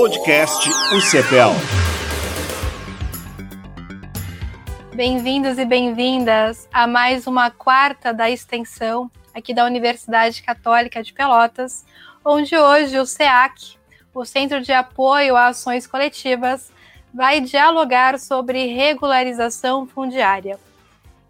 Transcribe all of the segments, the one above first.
Podcast UCPEL. Bem-vindos e bem-vindas a mais uma quarta da extensão aqui da Universidade Católica de Pelotas, onde hoje o SEAC, o Centro de Apoio a Ações Coletivas, vai dialogar sobre regularização fundiária.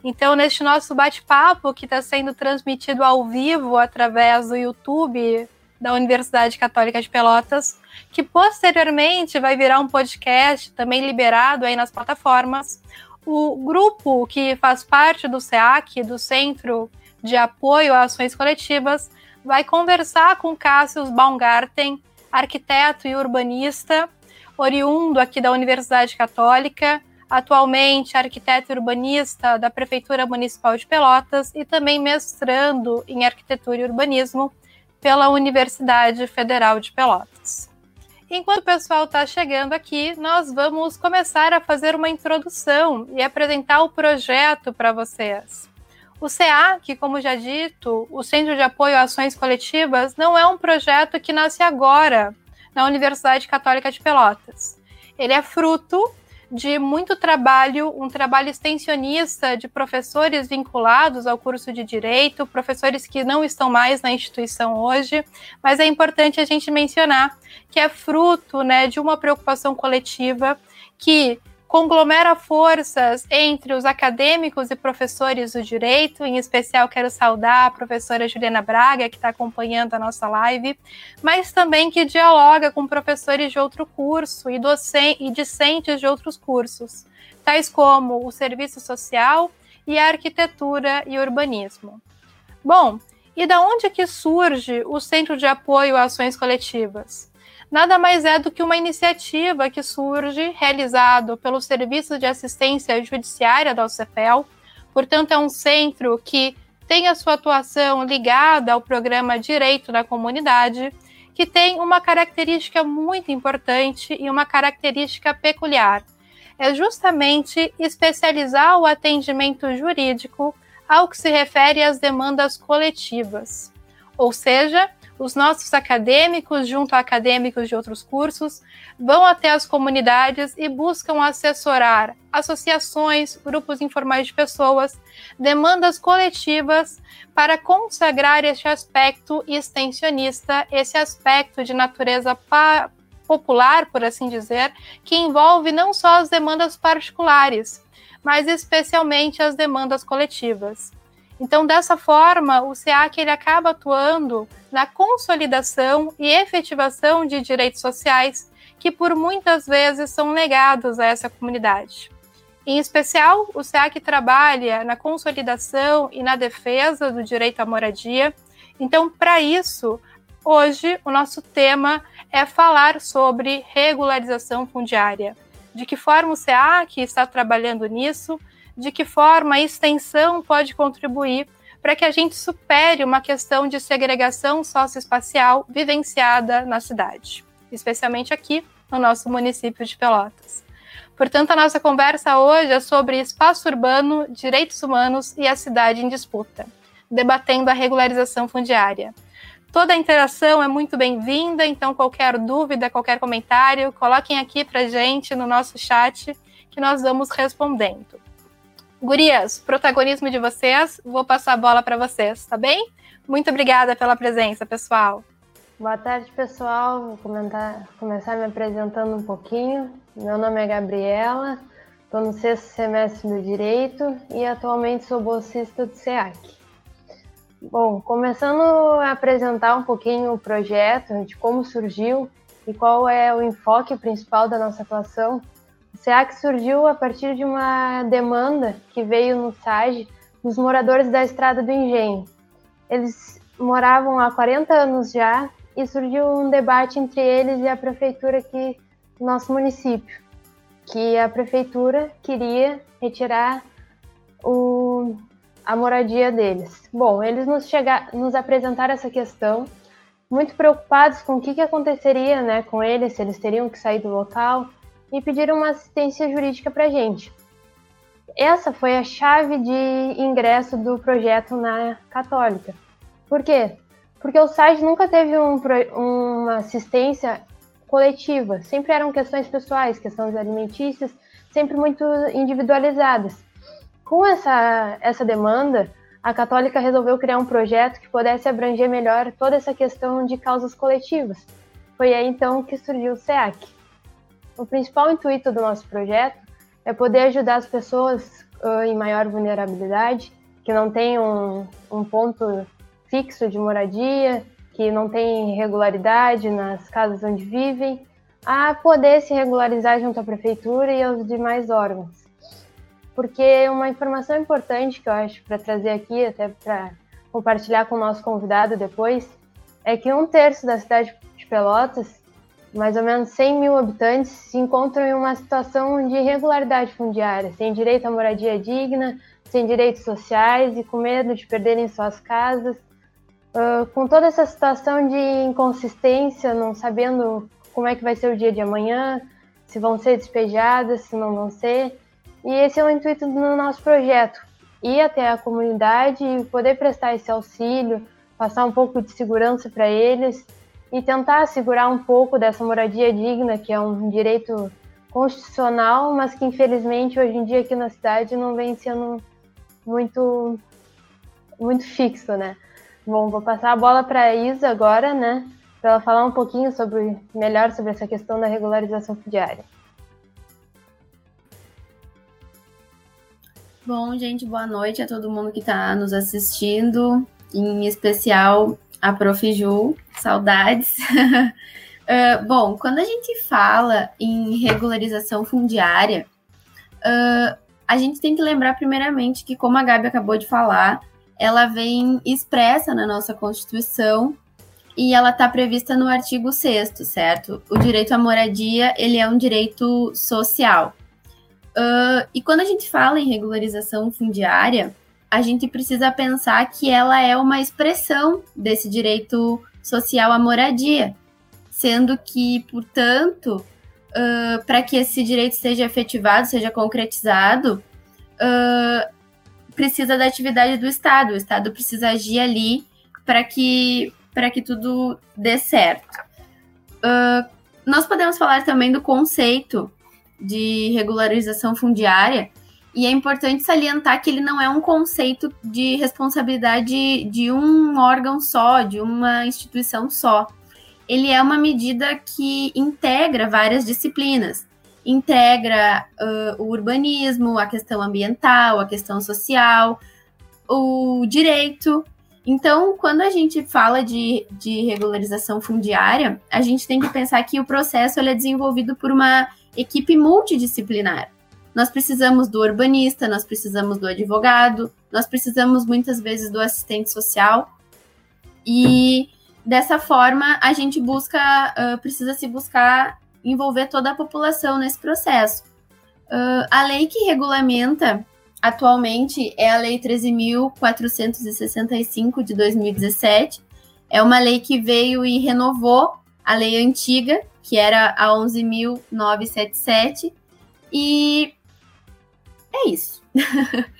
Então, neste nosso bate-papo, que está sendo transmitido ao vivo através do YouTube da Universidade Católica de Pelotas, que posteriormente vai virar um podcast também liberado aí nas plataformas, o grupo que faz parte do SEAC, do Centro de Apoio a Ações Coletivas, vai conversar com Cássio Baumgarten, arquiteto e urbanista, oriundo aqui da Universidade Católica, atualmente arquiteto urbanista da Prefeitura Municipal de Pelotas e também mestrando em arquitetura e urbanismo pela Universidade Federal de Pelotas. Enquanto o pessoal está chegando aqui, nós vamos começar a fazer uma introdução e apresentar o projeto para vocês. O CEAC, como já dito, o Centro de Apoio a Ações Coletivas, não é um projeto que nasce agora na Universidade Católica de Pelotas. Ele é fruto de muito trabalho, um trabalho extensionista de professores vinculados ao curso de direito, professores que não estão mais na instituição hoje, mas é importante a gente mencionar que é fruto né, de uma preocupação coletiva que conglomera forças entre os acadêmicos e professores do direito, em especial quero saudar a professora Juliana Braga, que está acompanhando a nossa live, mas também que dialoga com professores de outro curso e, e discentes de outros cursos, tais como o serviço social e a arquitetura e urbanismo. Bom, e da onde que surge o Centro de Apoio a Ações Coletivas? Nada mais é do que uma iniciativa que surge realizado pelo Serviço de Assistência Judiciária da UCFEL. Portanto, é um centro que tem a sua atuação ligada ao programa Direito da Comunidade, que tem uma característica muito importante e uma característica peculiar. É justamente especializar o atendimento jurídico ao que se refere às demandas coletivas. Ou seja, os nossos acadêmicos, junto a acadêmicos de outros cursos, vão até as comunidades e buscam assessorar associações, grupos informais de pessoas, demandas coletivas para consagrar este aspecto extensionista, esse aspecto de natureza popular, por assim dizer, que envolve não só as demandas particulares, mas especialmente as demandas coletivas. Então, dessa forma, o SEAC ele acaba atuando na consolidação e efetivação de direitos sociais que por muitas vezes são negados a essa comunidade. Em especial, o SEAC trabalha na consolidação e na defesa do direito à moradia. Então, para isso, hoje o nosso tema é falar sobre regularização fundiária. De que forma o SEAC está trabalhando nisso, de que forma a extensão pode contribuir para que a gente supere uma questão de segregação socioespacial vivenciada na cidade, especialmente aqui no nosso município de Pelotas. Portanto, a nossa conversa hoje é sobre espaço urbano, direitos humanos e a cidade em disputa, debatendo a regularização fundiária. Toda a interação é muito bem-vinda, então qualquer dúvida, qualquer comentário, coloquem aqui para gente no nosso chat que nós vamos respondendo. Gurias, protagonismo de vocês, vou passar a bola para vocês, tá bem? Muito obrigada pela presença, pessoal. Boa tarde, pessoal. Vou comentar, começar me apresentando um pouquinho. Meu nome é Gabriela, estou no sexto semestre do Direito e atualmente sou bolsista do SEAC. Bom, começando a apresentar um pouquinho o projeto, de como surgiu e qual é o enfoque principal da nossa atuação, SEAC surgiu a partir de uma demanda que veio no SAGE dos moradores da Estrada do Engenho. Eles moravam há 40 anos já e surgiu um debate entre eles e a prefeitura aqui do nosso município, que a prefeitura queria retirar o, a moradia deles. Bom, eles nos, chegar, nos apresentaram essa questão, muito preocupados com o que, que aconteceria né, com eles, se eles teriam que sair do local, e pediram uma assistência jurídica para a gente. Essa foi a chave de ingresso do projeto na Católica. Por quê? Porque o site nunca teve um, uma assistência coletiva. Sempre eram questões pessoais, questões alimentícias, sempre muito individualizadas. Com essa, essa demanda, a Católica resolveu criar um projeto que pudesse abranger melhor toda essa questão de causas coletivas. Foi aí então que surgiu o SEAC. O principal intuito do nosso projeto é poder ajudar as pessoas em maior vulnerabilidade, que não têm um, um ponto fixo de moradia, que não têm regularidade nas casas onde vivem, a poder se regularizar junto à prefeitura e aos demais órgãos. Porque uma informação importante que eu acho para trazer aqui, até para compartilhar com o nosso convidado depois, é que um terço da cidade de Pelotas, mais ou menos 100 mil habitantes, se encontram em uma situação de irregularidade fundiária, sem direito à moradia digna, sem direitos sociais e com medo de perderem suas casas. Uh, com toda essa situação de inconsistência, não sabendo como é que vai ser o dia de amanhã, se vão ser despejadas, se não vão ser. E esse é o intuito do nosso projeto: ir até a comunidade e poder prestar esse auxílio, passar um pouco de segurança para eles e tentar assegurar um pouco dessa moradia digna, que é um direito constitucional, mas que infelizmente hoje em dia aqui na cidade não vem sendo muito muito fixo, né? Bom, vou passar a bola para a Isa agora, né? para ela falar um pouquinho sobre melhor sobre essa questão da regularização fundiária. Bom, gente, boa noite a todo mundo que está nos assistindo, em especial a Prof. Ju, saudades. uh, bom, quando a gente fala em regularização fundiária, uh, a gente tem que lembrar primeiramente que, como a Gabi acabou de falar, ela vem expressa na nossa Constituição e ela está prevista no artigo 6 certo? O direito à moradia, ele é um direito social. Uh, e quando a gente fala em regularização fundiária, a gente precisa pensar que ela é uma expressão desse direito social à moradia, sendo que, portanto, uh, para que esse direito seja efetivado, seja concretizado, uh, precisa da atividade do Estado. O Estado precisa agir ali para que para que tudo dê certo. Uh, nós podemos falar também do conceito de regularização fundiária, e é importante salientar que ele não é um conceito de responsabilidade de um órgão só, de uma instituição só. Ele é uma medida que integra várias disciplinas. Integra uh, o urbanismo, a questão ambiental, a questão social, o direito, então, quando a gente fala de, de regularização fundiária, a gente tem que pensar que o processo é desenvolvido por uma equipe multidisciplinar. Nós precisamos do urbanista, nós precisamos do advogado, nós precisamos muitas vezes do assistente social. E dessa forma, a gente busca, uh, precisa se buscar envolver toda a população nesse processo. Uh, a lei que regulamenta atualmente é a Lei 13.465 de 2017. É uma lei que veio e renovou a lei antiga, que era a 11.977. E é isso.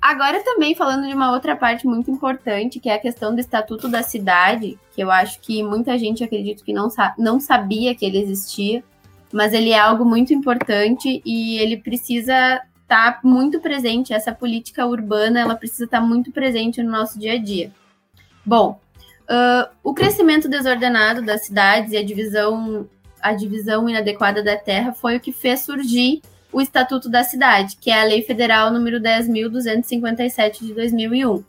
Agora também falando de uma outra parte muito importante, que é a questão do Estatuto da Cidade, que eu acho que muita gente acredito que não, sa não sabia que ele existia, mas ele é algo muito importante e ele precisa tá muito presente, essa política urbana, ela precisa estar tá muito presente no nosso dia a dia. Bom, uh, o crescimento desordenado das cidades e a divisão, a divisão inadequada da terra foi o que fez surgir o Estatuto da Cidade, que é a Lei Federal número 10.257 de 2001.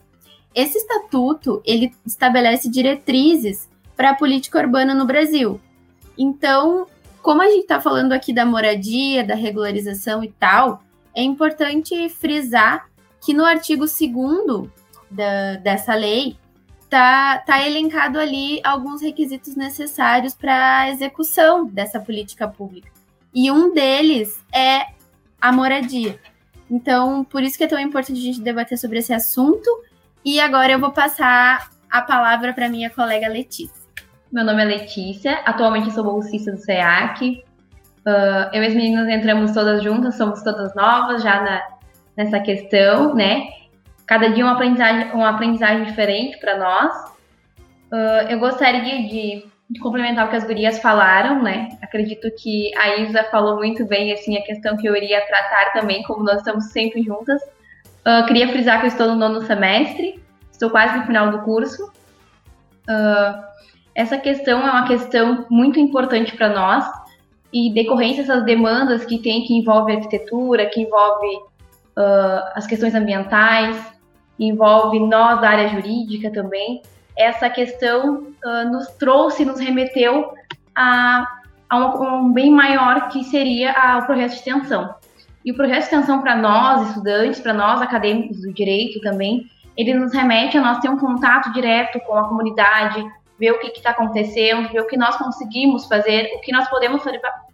Esse estatuto, ele estabelece diretrizes para a política urbana no Brasil. Então, como a gente está falando aqui da moradia, da regularização e tal, é importante frisar que no artigo 2 dessa lei tá, tá elencado ali alguns requisitos necessários para a execução dessa política pública. E um deles é a moradia. Então, por isso que é tão importante a gente debater sobre esse assunto. E agora eu vou passar a palavra para minha colega Letícia. Meu nome é Letícia, atualmente sou bolsista do SEAC, Uh, eu e as meninas entramos todas juntas, somos todas novas já na, nessa questão, né? Cada dia uma aprendizagem, uma aprendizagem diferente para nós. Uh, eu gostaria de de complementar o que as gurias falaram, né? Acredito que a Isa falou muito bem, assim, a questão que eu iria tratar também, como nós estamos sempre juntas. Uh, queria frisar que eu estou no nono semestre, estou quase no final do curso. Uh, essa questão é uma questão muito importante para nós e decorrência dessas demandas que tem, que envolve arquitetura, que envolve uh, as questões ambientais, envolve nós da área jurídica também, essa questão uh, nos trouxe, nos remeteu a, a um, um, bem maior que seria a, o projeto de extensão. E o projeto de extensão para nós, estudantes, para nós acadêmicos do direito também, ele nos remete a nós ter um contato direto com a comunidade, ver o que está acontecendo, ver o que nós conseguimos fazer, o que nós podemos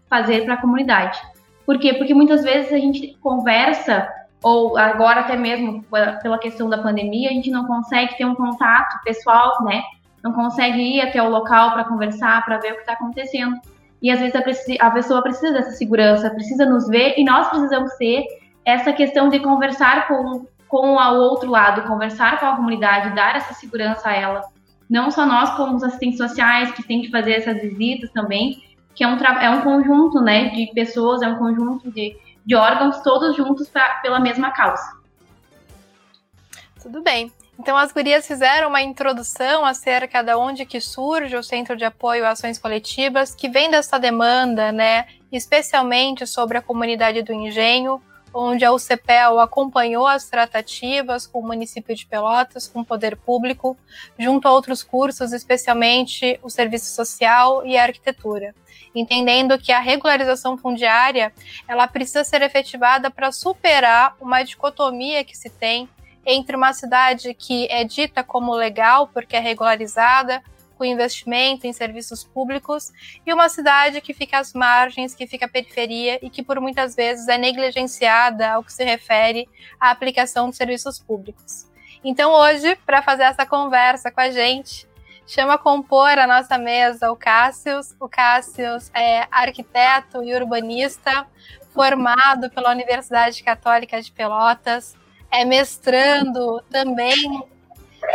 fazer para a comunidade. Por quê? Porque muitas vezes a gente conversa ou agora até mesmo pela questão da pandemia, a gente não consegue ter um contato pessoal, né? Não consegue ir até o local para conversar, para ver o que está acontecendo. E às vezes a, pessoa precisa dessa segurança, precisa nos ver, e nós precisamos ter essa questão de conversar com, com o outro lado, conversar com a comunidade, dar essa segurança a ela. Não só nós, como os assistentes sociais, que têm que fazer essas visitas também, que é um, é um conjunto né, de pessoas, é um conjunto de, de órgãos todos juntos pra, pela mesma causa. Tudo bem. Então as gurias fizeram uma introdução acerca de onde que surge o Centro de Apoio a Ações Coletivas, que vem dessa demanda, né, especialmente sobre a comunidade do Engenho, onde a UCPEL acompanhou as tratativas com o município de Pelotas, com o poder público, junto a outros cursos, especialmente o serviço social e a arquitetura entendendo que a regularização fundiária ela precisa ser efetivada para superar uma dicotomia que se tem entre uma cidade que é dita como legal porque é regularizada, com investimento em serviços públicos, e uma cidade que fica às margens, que fica à periferia e que por muitas vezes é negligenciada ao que se refere à aplicação de serviços públicos. Então, hoje, para fazer essa conversa com a gente, chama a compor a nossa mesa o Cássius. O Cássius é arquiteto e urbanista, formado pela Universidade Católica de Pelotas, é mestrando também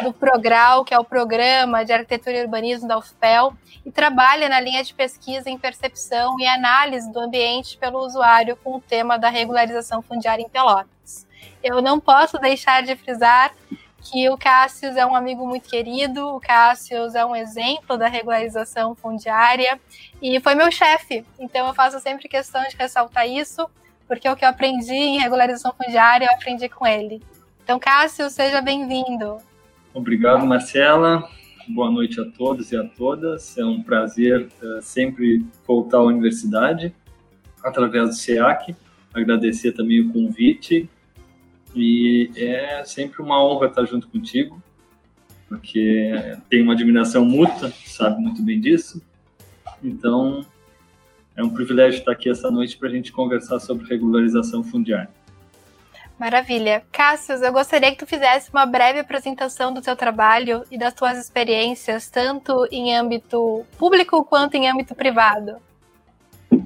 do Progral, que é o Programa de Arquitetura e Urbanismo da UFPEL, e trabalha na linha de pesquisa em percepção e análise do ambiente pelo usuário com o tema da regularização fundiária em Pelotas. Eu não posso deixar de frisar que o Cássio é um amigo muito querido, o Cássio é um exemplo da regularização fundiária e foi meu chefe. Então eu faço sempre questão de ressaltar isso, porque o que eu aprendi em regularização fundiária eu aprendi com ele. Então, Cássio, seja bem-vindo. Obrigado, Marcela. Boa noite a todos e a todas. É um prazer uh, sempre voltar à universidade através do SEAC. Agradecer também o convite e é sempre uma honra estar junto contigo, porque tem uma admiração mútua, sabe muito bem disso. Então, é um privilégio estar aqui essa noite para a gente conversar sobre regularização fundiária. Maravilha. Cássio, eu gostaria que tu fizesse uma breve apresentação do teu trabalho e das tuas experiências, tanto em âmbito público quanto em âmbito privado.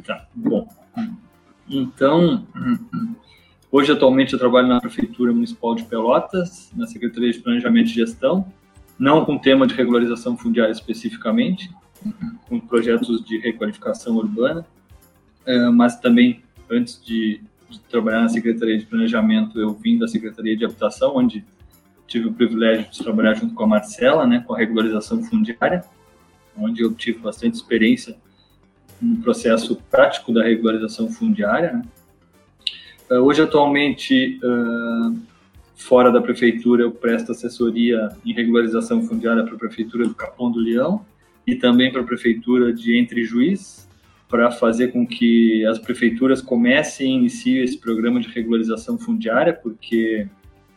Tá, bom. Então, Hoje, atualmente, eu trabalho na Prefeitura Municipal de Pelotas, na Secretaria de Planejamento e Gestão, não com tema de regularização fundiária especificamente, com projetos de requalificação urbana, eh, mas também, antes de, trabalhar na Secretaria de Planejamento, eu vim da Secretaria de Habitação, onde tive o privilégio de trabalhar junto com a Marcela, né, com a regularização fundiária, onde eu tive bastante experiência no processo prático da regularização fundiária, né, eh, hoje, atualmente, uh, fora da prefeitura, eu presto assessoria em regularização fundiária para a prefeitura do Capão do Leão e também para a prefeitura de Entre Juiz, para fazer com que as prefeituras comecem e iniciem esse programa de regularização fundiária, porque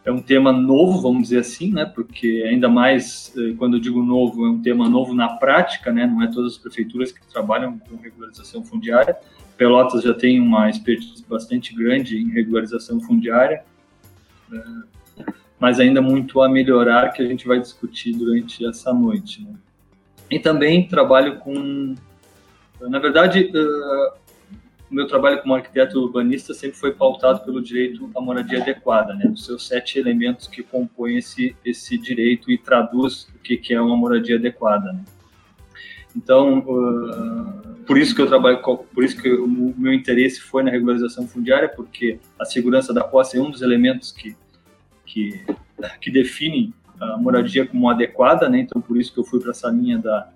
é um tema novo, vamos dizer assim, né? Porque ainda mais eh, quando eu digo novo, é um tema novo na prática, né? Não é todas as prefeituras que trabalham com regularização fundiária. Pelotas já tem uma expertise bastante grande em regularização fundiária, né? mas ainda muito a melhorar que a gente vai discutir durante essa noite. Né? E também trabalho com, na verdade, uh, o meu trabalho como arquiteto urbanista sempre foi pautado pelo direito à moradia adequada, né? Os seus sete elementos que compõem esse esse direito e traduz o que é uma moradia adequada. Né? Então, uh, por isso que eu trabalho, por isso que o meu interesse foi na regularização fundiária, porque a segurança da posse é um dos elementos que que, que definem a moradia como adequada, né? Então, por isso que eu fui para essa linha da,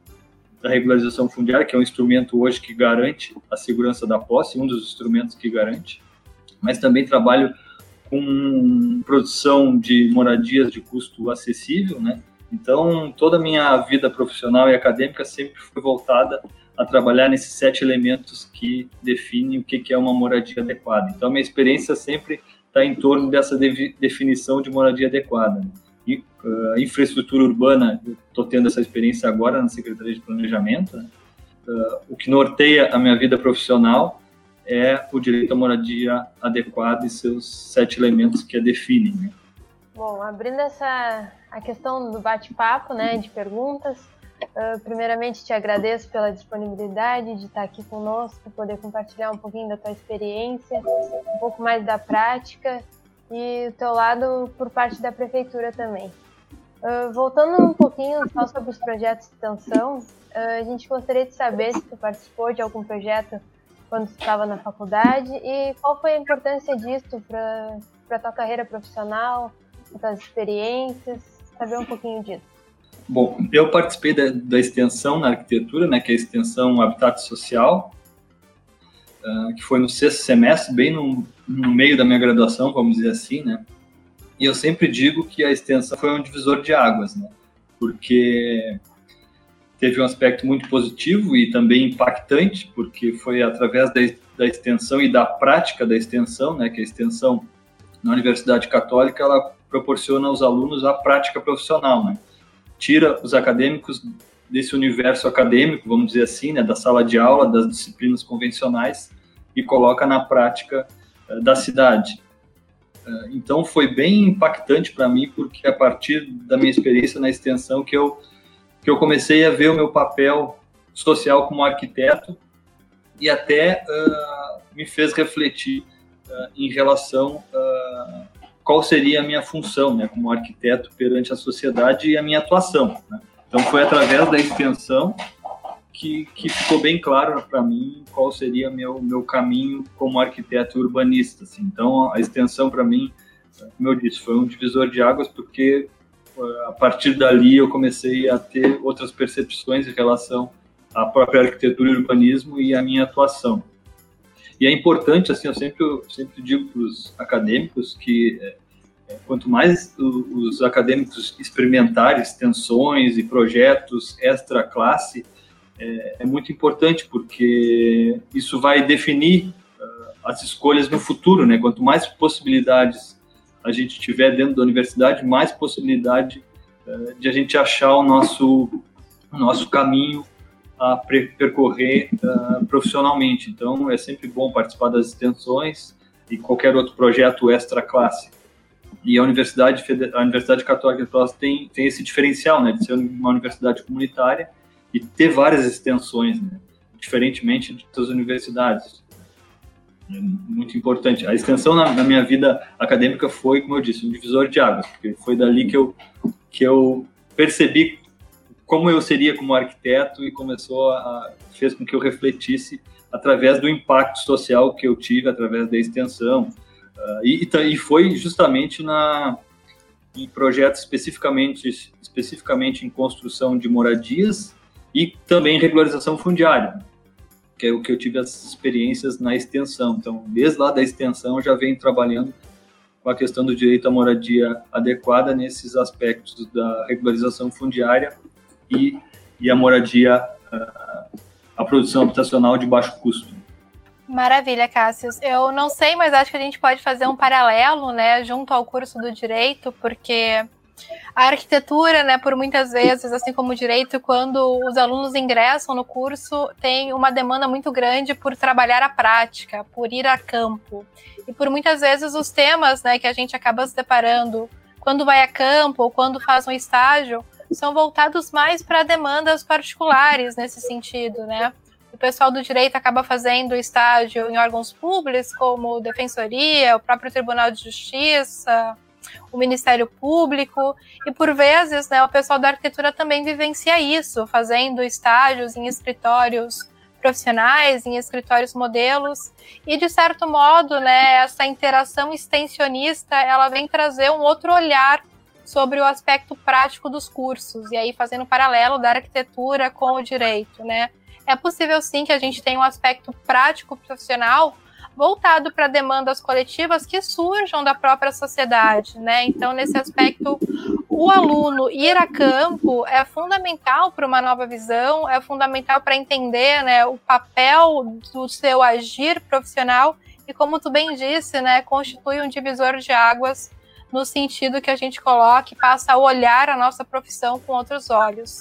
da regularização fundiária, que é um instrumento hoje que garante a segurança da posse, um dos instrumentos que garante. Mas também trabalho com produção de moradias de custo acessível, né? Então, toda a minha vida profissional e acadêmica sempre foi voltada a trabalhar nesses sete elementos que definem o que é uma moradia adequada. Então, a minha experiência sempre está em torno dessa de, definição de moradia adequada. Uh, infraestrutura urbana, estou tendo essa experiência agora na Secretaria de Planejamento. Né? Uh, o que norteia a minha vida profissional é o direito à moradia adequada e seus sete elementos que a definem. Né? Bom, abrindo essa a questão do bate-papo, né, de perguntas, uh, primeiramente te agradeço pela disponibilidade de estar aqui conosco, poder compartilhar um pouquinho da tua experiência, um pouco mais da prática e o teu lado por parte da prefeitura também. Uh, voltando um pouquinho só sobre os projetos de extensão, uh, a gente gostaria de saber se tu participou de algum projeto quando estava na faculdade e qual foi a importância disso para a tua carreira profissional, as experiências, saber um pouquinho disso. Bom, eu participei da, da extensão na arquitetura, né, que é a extensão Habitat Social, uh, que foi no sexto semestre, bem no, no meio da minha graduação, vamos dizer assim, né, e eu sempre digo que a extensão foi um divisor de águas, né, porque teve um aspecto muito positivo e também impactante, porque foi através da, da extensão e da prática da extensão, né, que a extensão na Universidade Católica, ela proporciona aos alunos a prática profissional, né? Tira os acadêmicos desse universo acadêmico, vamos dizer assim, né, da sala de aula, das disciplinas convencionais e coloca na prática da cidade. Uh, então foi bem impactante para mim porque a partir da minha experiência na extensão que eu que eu comecei a ver o meu papel social como arquiteto e até uh, me fez refletir em relação qual seria a minha função, né, como arquiteto perante a sociedade e a minha atuação. Né? Então foi através da extensão que, que ficou bem claro para mim qual seria meu meu caminho como arquiteto urbanista. Assim. Então a extensão para mim, como eu disse, foi um divisor de águas porque eh, a partir dali eu comecei a ter outras percepções em relação à própria arquitetura e urbanismo e à minha atuação. E é importante, assim, eu sempre, sempre digo para os acadêmicos que é, é quanto mais os acadêmicos experimentarem extensões e projetos extra classe, é, é muito importante, porque isso vai definir uh, as escolhas no futuro, né? Quanto mais possibilidades a gente tiver dentro da universidade, mais possibilidade uh, de a gente achar o nosso, o nosso caminho a percorrer uh, profissionalmente. Então, é sempre bom participar das extensões e qualquer outro projeto extra classe. E a Universidade, a Universidade Católica de Pelotas tem, tem esse diferencial, né, de ser uma universidade comunitária e ter várias extensões, né, diferentemente outras universidades. É muito importante. A extensão na, na, minha vida acadêmica foi, como eu disse, um divisor de águas, porque foi dali que eu, que eu percebi como eu seria como arquiteto e começou a fez com que eu refletisse através do impacto social que eu tive através da extensão uh, e, e foi justamente na em projetos especificamente especificamente em construção de moradias e também regularização fundiária que é o que eu tive as experiências na extensão então desde lá da extensão já venho trabalhando com a questão do direito à moradia adequada nesses aspectos da regularização fundiária e, e a moradia, a produção habitacional de baixo custo. Maravilha, Cássius. Eu não sei, mas acho que a gente pode fazer um paralelo, né, junto ao curso do direito, porque a arquitetura, né, por muitas vezes, assim como o direito, quando os alunos ingressam no curso, tem uma demanda muito grande por trabalhar a prática, por ir a campo. E por muitas vezes os temas, né, que a gente acaba se deparando quando vai a campo ou quando faz um estágio, são voltados mais para demandas particulares nesse sentido, né? O pessoal do direito acaba fazendo estágio em órgãos públicos, como Defensoria, o próprio Tribunal de Justiça, o Ministério Público, e por vezes né, o pessoal da arquitetura também vivencia isso, fazendo estágios em escritórios profissionais, em escritórios modelos, e de certo modo, né, essa interação extensionista, ela vem trazer um outro olhar sobre o aspecto prático dos cursos, e aí fazendo um paralelo da arquitetura com o direito, né? É possível sim que a gente tenha um aspecto prático profissional voltado para demandas coletivas que surjam da própria sociedade, né? Então, nesse aspecto, o aluno ir a campo é fundamental para uma nova visão, é fundamental para entender, né, o papel do seu agir profissional e, como tu bem disse, né, constitui um divisor de águas no sentido que a gente coloque, passa a olhar a nossa profissão com outros olhos.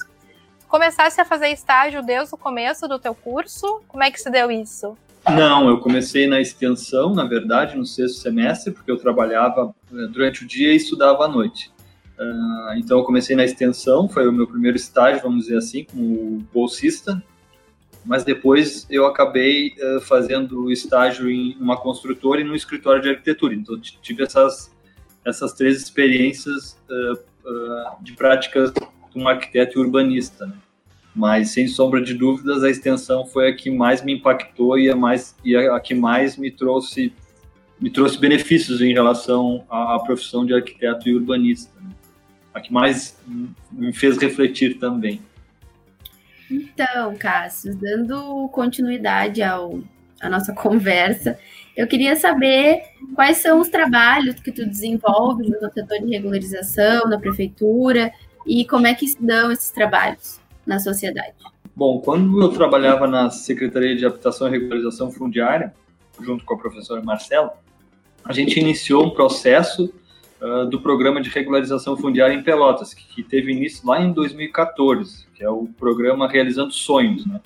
Começasse a fazer estágio desde o começo do teu curso? Como é que se deu isso? Não, eu comecei na extensão, na verdade, no sexto semestre, porque eu trabalhava eh, durante o dia e estudava à noite. Uh, então, eu comecei na extensão, foi o meu primeiro estágio, vamos dizer assim, como bolsista, mas depois eu acabei uh, fazendo estágio em uma construtora e num escritório de arquitetura. Então, tive essas, essas três experiências uh, de práticas de um arquiteto e urbanista. Né? Mas sem sombra de dúvidas a extensão foi a que mais me impactou e a mais e a, a que mais me trouxe me trouxe benefícios em relação à, à profissão de arquiteto e urbanista. A que mais me fez refletir também. Então Cássio dando continuidade ao a nossa conversa eu queria saber quais são os trabalhos que tu desenvolve no setor de regularização na prefeitura e como é que se dão esses trabalhos na sociedade? Bom, quando eu trabalhava na Secretaria de Habitação e Regularização Fundiária, junto com a professora Marcela, a gente iniciou um processo uh, do programa de regularização fundiária em Pelotas, que, que, teve início lá em 2014, que é o programa Realizando Sonhos, né?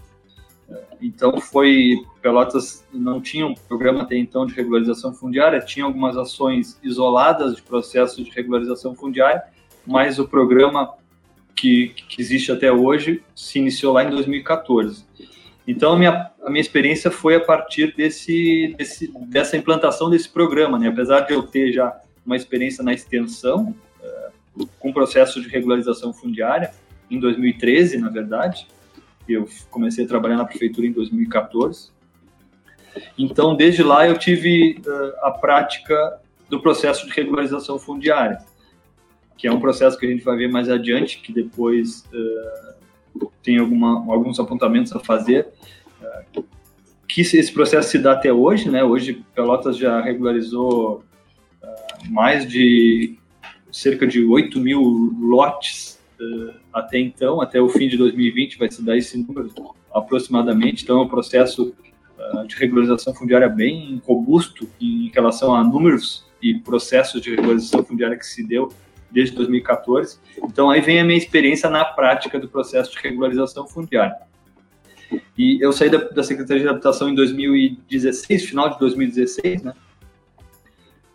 Então foi Pelotas não tinha um programa até então de regularização fundiária, tinha algumas ações isoladas de processo de regularização fundiária, mas o programa que, que existe até hoje se iniciou lá em 2014. Então, a minha, a minha experiência foi a partir desse, desse, dessa implantação desse programa. Né? Apesar de eu ter já uma experiência na extensão, uh, com processo de regularização fundiária, em 2013, na verdade, eu comecei a trabalhar na prefeitura em 2014. Então, desde lá, eu tive uh, a prática do processo de regularização fundiária que é um processo que a gente vai ver mais adiante, que depois uh, tem alguma, alguns apontamentos a fazer, uh, que esse processo se dá até hoje, né? Hoje Pelotas já regularizou uh, mais de cerca de 8 mil lotes até então, até o fim de 2020 vai se dar esse número aproximadamente, então é um processo de regularização fundiária bem robusto em relação a números e processos de regularização fundiária que se deu desde 2014. Então, aí vem a minha experiência na prática do processo de regularização fundiária. E eu saí da, da Secretaria de Habitação em 2016, final de 2016, né?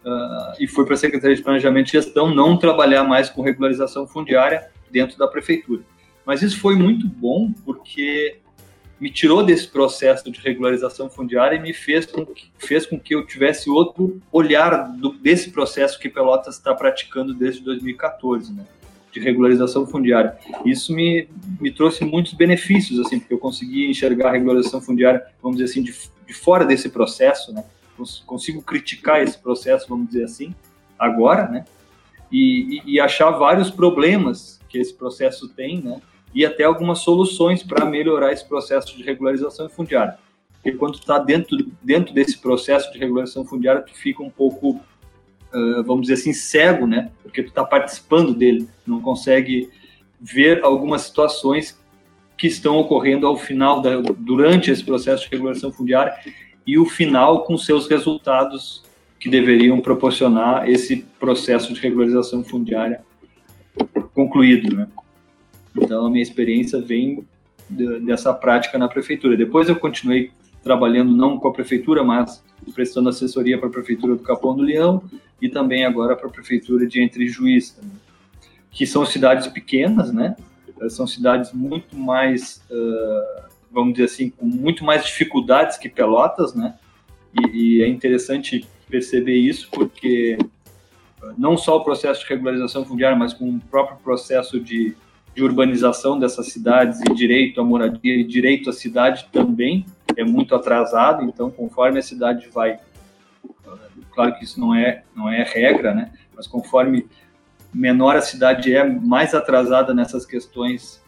Uh, e fui para a Secretaria de Planejamento e Gestão não trabalhar mais com regularização fundiária dentro da prefeitura. Mas isso foi muito bom porque me tirou desse processo de regularização fundiária e me fez com que, fez com que eu tivesse outro olhar do, desse processo que Pelotas está praticando desde 2014, né, de regularização fundiária. Isso me, me trouxe muitos benefícios, assim, porque eu consegui enxergar a regularização fundiária, vamos dizer assim, de, de fora desse processo, né, consigo criticar esse processo, vamos dizer assim, agora, né, e, e, e achar vários problemas que esse processo tem, né, e até algumas soluções para melhorar esse processo de regularização fundiária. Porque quando está dentro, dentro desse processo de regularização fundiária, tu fica um pouco, vamos dizer assim, cego, né? Porque tu está participando dele, não consegue ver algumas situações que estão ocorrendo ao final, da, durante esse processo de regulação fundiária e o final com seus resultados que deveriam proporcionar esse processo de regularização fundiária concluído, né? Então, a minha experiência vem de, dessa prática na prefeitura. Depois eu continuei trabalhando não com a prefeitura, mas prestando assessoria para a prefeitura do Capão do Leão e também agora para a prefeitura de Entre Juiz, que são cidades pequenas, né? São cidades muito mais, uh, vamos dizer assim, com muito mais dificuldades que Pelotas, né? E, e, é interessante perceber isso porque não só o processo de regularização fundiária, mas com o próprio processo de, de urbanização dessas cidades e direito à moradia e direito à cidade também é muito atrasado. Então, conforme a cidade vai, claro que isso não é não é regra, né? Mas conforme menor a cidade é, mais atrasada nessas questões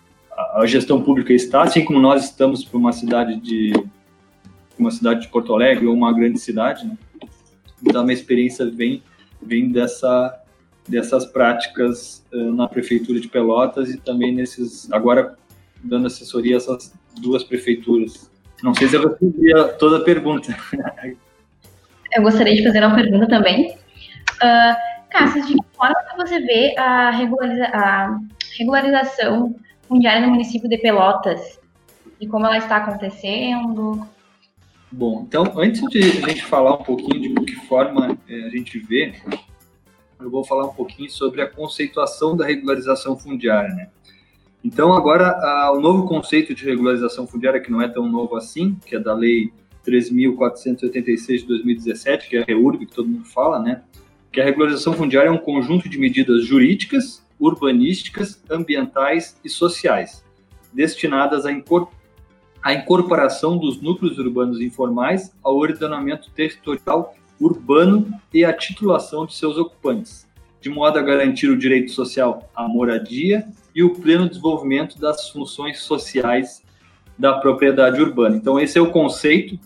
a, gestão pública está, assim como nós estamos para uma cidade de uma cidade de Porto Alegre ou uma grande cidade, né? Então, a minha experiência vem vem dessa dessas práticas uh, na prefeitura de Pelotas e também nesses agora dando assessoria a essas duas prefeituras. Não sei se eu respondi toda a pergunta. Eu gostaria de fazer uma pergunta também. Uh, Cassius, de que forma você vê a, regulariza a regularização fundiária no município de Pelotas? E como ela está acontecendo? Bom, então, antes de a gente falar um pouquinho de que forma é, a gente vê, eu vou falar um pouquinho sobre a conceituação da regularização fundiária, né? Então, agora, a, o novo conceito de regularização fundiária, que não é tão novo assim, que é da Lei 3.486 de 2017, que é a REURB, que todo mundo fala, né? Que a regularização fundiária é um conjunto de medidas jurídicas, urbanísticas, ambientais e sociais, destinadas a incorporação dos núcleos urbanos informais ao ordenamento territorial urbano e a titulação de seus ocupantes, de modo a garantir o direito social à moradia e o pleno desenvolvimento das funções sociais da propriedade urbana. Então esse é o conceito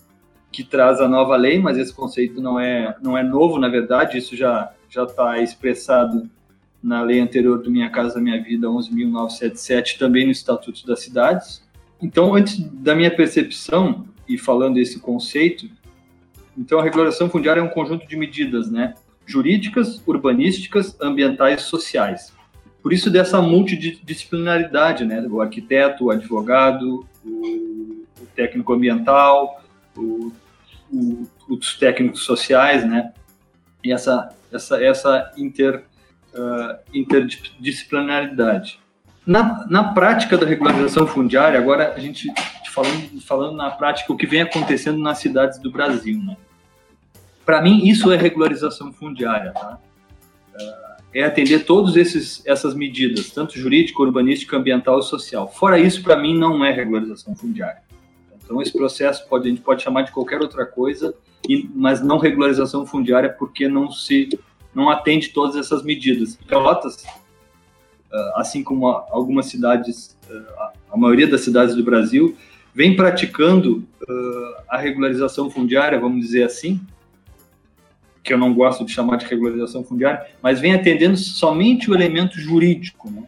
que traz a nova lei, mas esse conceito não é não é novo, na verdade, isso já já está expressado na lei anterior do Minha Casa Minha Vida 11.977, também no Estatuto das Cidades. Então, antes da minha percepção, e falando esse conceito, então a regulação fundiária é um conjunto de medidas, né? Jurídicas, urbanísticas, ambientais e sociais. Por isso dessa multidisciplinaridade, né? O arquiteto, o advogado, o, técnico ambiental, o, o, os técnicos sociais, né? E essa, essa, essa inter, uh, interdisciplinaridade. Na, na prática da regularização fundiária, agora a gente falando, falando na prática o que vem acontecendo nas cidades do Brasil, né? Para mim, isso é regularização fundiária, tá? É atender todas essas medidas, tanto jurídica, urbanística, ambiental e social. Fora isso, para mim, não é regularização fundiária. Então, esse processo pode, a gente pode chamar de qualquer outra coisa, mas não regularização fundiária, porque não se não atende todas essas medidas. Pelotas ah, assim como algumas cidades, ah, a maioria das cidades do Brasil, vem praticando ah, a regularização fundiária, vamos dizer assim, que eu não gosto de chamar de regularização fundiária, mas vem atendendo somente o elemento jurídico. Né?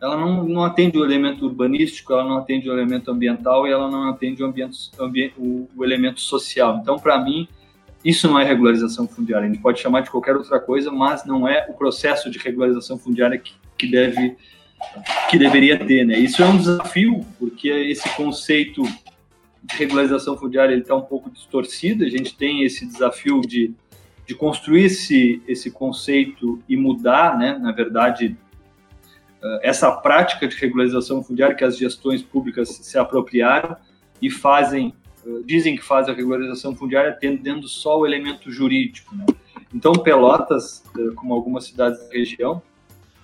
Ela não, não atende o elemento urbanístico, ela não atende o elemento ambiental e ela não atende o, ambiente, o, o elemento social. Então, para mim, isso não é regularização fundiária. A gente pode chamar de qualquer outra coisa, mas não é o processo de regularização fundiária que que deve que deveria ter, né? Isso é um desafio porque esse conceito de regularização fundiária ele está um pouco distorcido. A gente tem esse desafio de, de construir esse, esse conceito e mudar, né? Na verdade, eh, essa prática de regularização fundiária que as gestões públicas se apropriaram e fazem, eh, dizem que fazem a regularização fundiária atendendo só o elemento jurídico, né? Então, Pelotas, eh, como algumas cidades da região,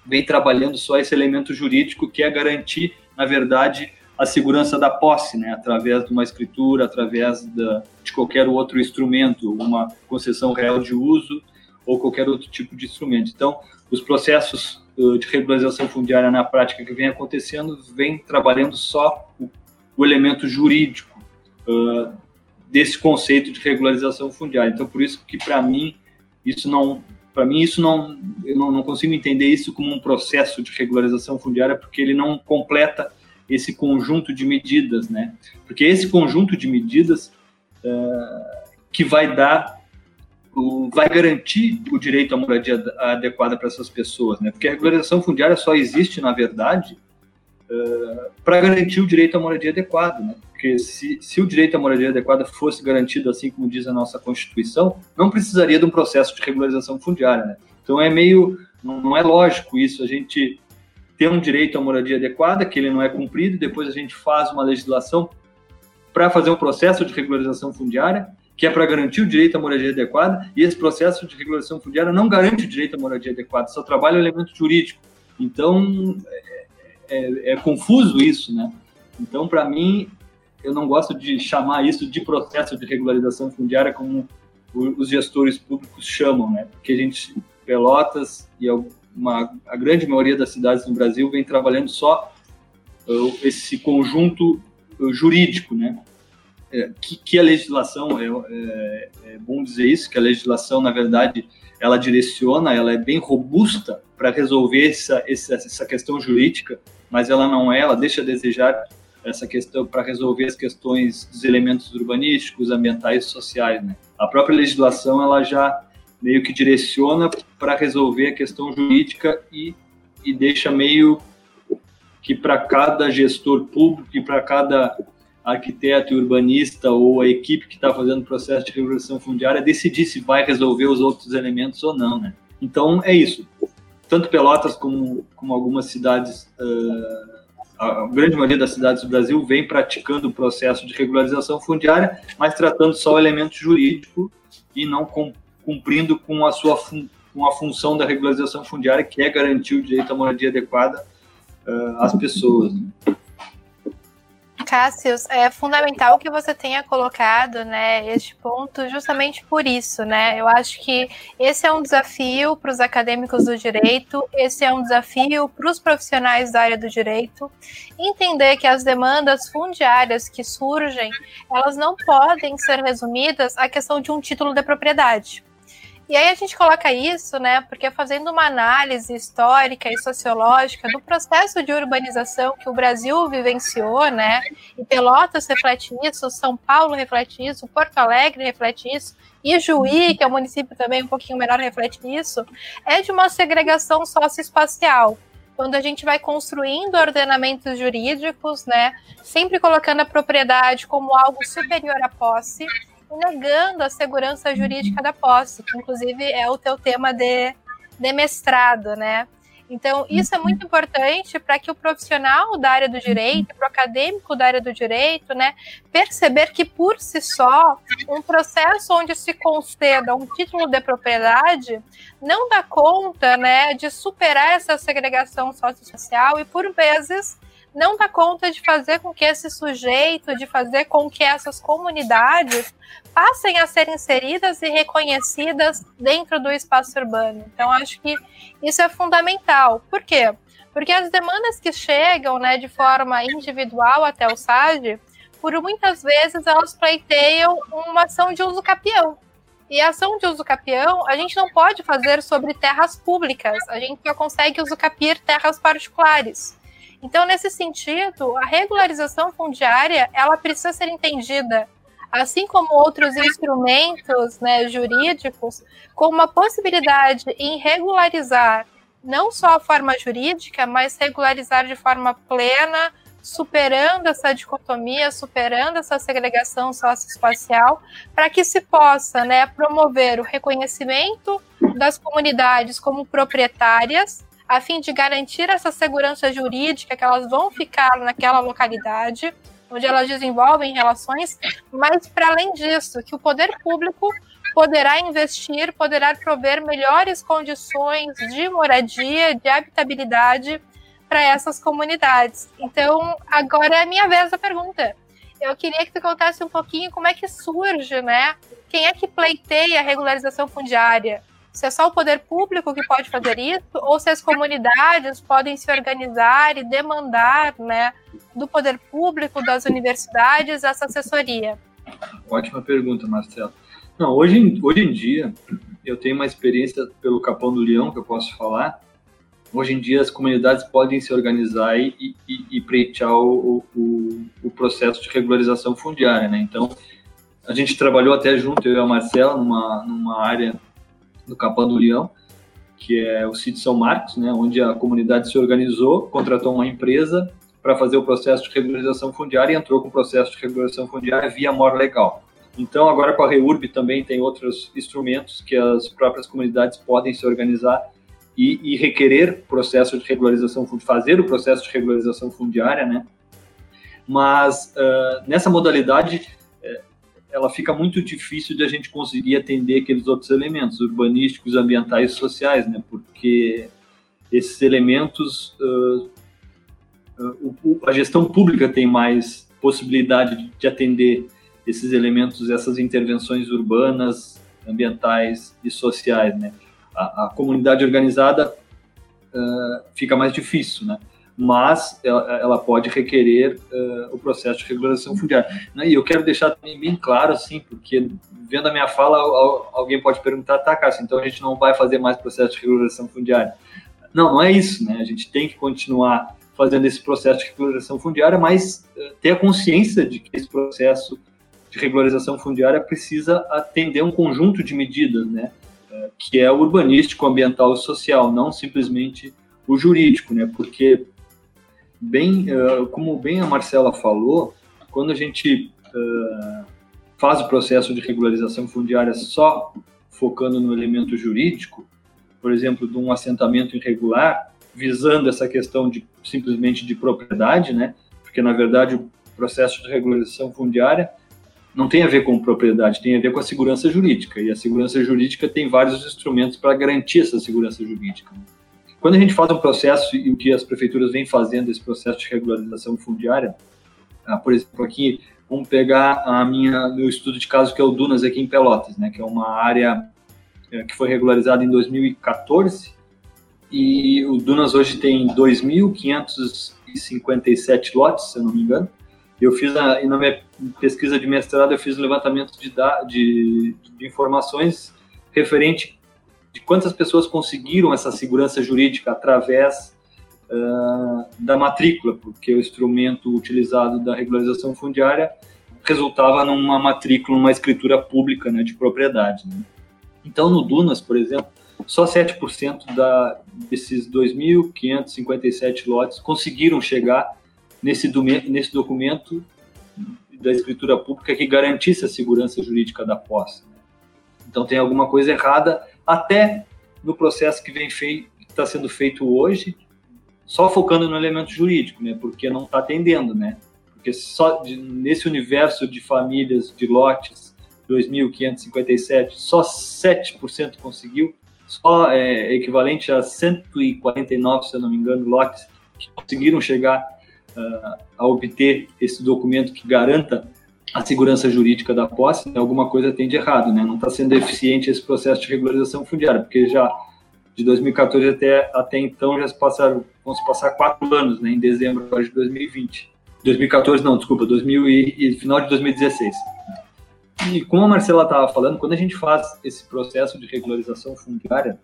vem trabalhando só esse elemento jurídico que é garantir, na verdade, a segurança da posse, né, através de uma escritura, através da, de qualquer outro instrumento, uma concessão real de uso ou qualquer outro tipo de instrumento. Então, os processos uh, de regularização fundiária na prática que vem acontecendo vem trabalhando só o, o elemento jurídico uh, desse conceito de regularização fundiária. Então, por isso que para mim isso não para mim isso não eu não, não, consigo entender isso como um processo de regularização fundiária porque ele não completa esse conjunto de medidas, né? Porque esse conjunto de medidas uh, que vai dar o, vai garantir o direito à moradia adequada para essas pessoas, né? Porque a regularização fundiária só existe na verdade uh, para garantir o direito à moradia adequada, né? Porque se, se o direito à moradia adequada fosse garantido assim como diz a nossa Constituição, não precisaria de um processo de regularização fundiária, né? Então é meio, não é lógico isso, a gente ter um direito à moradia adequada, que ele não é cumprido, depois a gente faz uma legislação para fazer um processo de regularização fundiária, que é para garantir o direito à moradia adequada, e esse processo de regulação fundiária não garante o direito à moradia adequada, só trabalha o elemento jurídico. Então, é, é, é confuso isso, né? Então, para mim, eu não gosto de chamar isso de processo de regularização fundiária como os gestores públicos chamam, né? Porque a gente, Pelotas e uma, a grande maioria das cidades no Brasil vem trabalhando só uh, esse conjunto uh, jurídico, né? É, que, que, a legislação, é, é, é, bom dizer isso, que a legislação, na verdade, ela direciona, ela é bem robusta para resolver essa, essa, essa questão jurídica, mas ela não é, ela deixa a desejar essa questão para resolver as questões dos elementos urbanísticos, ambientais e sociais. Né? A própria legislação ela já meio que direciona para resolver a questão jurídica e, e deixa meio que para cada gestor público e para cada arquiteto e urbanista ou a equipe que está fazendo o processo de regulação fundiária decidir se vai resolver os outros elementos ou não, né? Então é isso. Tanto Pelotas como, como algumas cidades uh, a grande maioria das cidades do Brasil vem praticando o processo de regularização fundiária, mas tratando só o elemento jurídico e não cumprindo com a sua com a função da regularização fundiária, que é garantir o direito à moradia adequada uh, às pessoas. Né? Cássius, é fundamental que você tenha colocado, né, este ponto justamente por isso, né? Eu acho que esse é um desafio para os acadêmicos do direito, esse é um desafio para os profissionais da área do direito, entender que as demandas fundiárias que surgem, elas não podem ser resumidas à questão de um título de propriedade. E aí a gente coloca isso, né, porque fazendo uma análise histórica e sociológica do processo de urbanização que o Brasil vivenciou, né, e Pelotas reflete isso, São Paulo reflete isso, Porto Alegre reflete isso, e Juí, que é um município também um pouquinho menor, reflete isso, é de uma segregação socioespacial. Quando a gente vai construindo ordenamentos jurídicos, né, sempre colocando a propriedade como algo superior à posse, negando a segurança jurídica da posse, que inclusive é o teu tema de, de mestrado, né? Então, isso é muito importante para que o profissional da área do direito, para o acadêmico da área do direito, né, perceber que por si só, um processo onde se conceda um título de propriedade não dá conta, né, de superar essa segregação sociossocial e por vezes não dá conta de fazer com que esse sujeito, de fazer com que essas comunidades passem a ser inseridas e reconhecidas dentro do espaço urbano. Então, acho que isso é fundamental. Por quê? Porque as demandas que chegam né, de forma individual até o SAD, por muitas vezes elas pleiteiam uma ação de uso capião. E a ação de uso capião, a gente não pode fazer sobre terras públicas, a gente só consegue uso capir terras particulares. Então, nesse sentido, a regularização fundiária ela precisa ser entendida, assim como outros instrumentos né, jurídicos, como uma possibilidade em regularizar não só a forma jurídica, mas regularizar de forma plena, superando essa dicotomia, superando essa segregação socioespacial, para que se possa né, promover o reconhecimento das comunidades como proprietárias a fim de garantir essa segurança jurídica que elas vão ficar naquela localidade onde elas desenvolvem relações, mas para além disso, que o poder público poderá investir, poderá prover melhores condições de moradia, de habitabilidade para essas comunidades. Então, agora é a minha vez da pergunta. Eu queria que tu contasse um pouquinho como é que surge, né? Quem é que pleiteia a regularização fundiária? Se é só o poder público que pode fazer isso, ou se as comunidades podem se organizar e demandar né, do poder público, das universidades, essa assessoria? Ótima pergunta, Marcelo. Não, hoje, hoje em dia, eu tenho uma experiência pelo Capão do Leão, que eu posso falar. Hoje em dia, as comunidades podem se organizar e, e, e preitear o, o, o processo de regularização fundiária. Né? Então, a gente trabalhou até junto, eu e a Marcela, numa, numa área do Capão do Leão, que é o sítio São Marcos, né, onde a comunidade se organizou, contratou uma empresa para fazer o processo de regularização fundiária e entrou com o processo de regularização fundiária via mora legal. Então, agora com a REURB também tem outros instrumentos que as próprias comunidades podem se organizar e, e requerer processo de regularização fazer o processo de regularização fundiária, né? Mas uh, nessa modalidade ela fica muito difícil de a gente conseguir atender aqueles outros elementos urbanísticos, ambientais e sociais, né? Porque esses elementos, uh, uh, a gestão pública tem mais possibilidade de atender esses elementos, essas intervenções urbanas, ambientais e sociais, né? A, a comunidade organizada uh, fica mais difícil, né? Mas ela, ela pode requerer uh, o processo de regularização fundiária. Né? E eu quero deixar também bem claro, assim, porque vendo a minha fala, alguém pode perguntar, tá, Cássio, então a gente não vai fazer mais processo de regularização fundiária. Não, não é isso, né? A gente tem que continuar fazendo esse processo de regularização fundiária, mas uh, ter a consciência de que esse processo de regularização fundiária precisa atender um conjunto de medidas, né? Uh, que é o urbanístico, ambiental e social, não simplesmente o jurídico, né? Porque bem, uh, como bem a Marcela falou, quando a gente faz o processo de regularização fundiária só focando no elemento jurídico, por exemplo, de um assentamento irregular, visando essa questão de simplesmente de propriedade, né? Porque na verdade o processo de regularização fundiária não tem a ver com propriedade, tem a ver com a segurança jurídica. E a segurança jurídica tem vários instrumentos para garantir essa segurança jurídica. Quando a gente faz um processo e o que as prefeituras vêm fazendo esse processo de regularização fundiária, ah, por exemplo, aqui vamos pegar a minha meu estudo de caso que é o Dunas aqui em Pelotas, né, que é uma área é, que foi regularizado em 2014, e o Dunas hoje tem 2.557 lotes, se eu não me engano. Eu fiz, a, na minha pesquisa de mestrado, eu fiz um levantamento de, de, de informações referente de quantas pessoas conseguiram essa segurança jurídica através uh, da matrícula, porque o instrumento utilizado da regularização fundiária resultava numa matrícula, numa escritura pública né, de propriedade. Né? Então, no Dunas, por exemplo, só 7% da, desses 2.557 lotes conseguiram chegar nesse, nesse documento da escritura pública que garantisse a segurança jurídica da posse. Então, tem alguma coisa errada até no processo que vem está sendo feito hoje, só focando no elemento jurídico, né? Porque não está atendendo, né? Porque só de, nesse universo de famílias, de lotes, 2.557, só 7% conseguiu, só é, equivalente a 149, se eu não me engano, lotes que conseguiram chegar uh, a obter esse documento que garanta a segurança jurídica da posse, alguma coisa tem de errado, né? Não está sendo eficiente esse processo de regularização fundiária, porque já de 2014 até, até então já se passaram, vão se passar quatro anos, né? Em dezembro de 2020. 2014 não, desculpa, 2000 e, e final de 2016. E como a Marcela estava falando, quando a gente faz esse processo de regularização fundiária,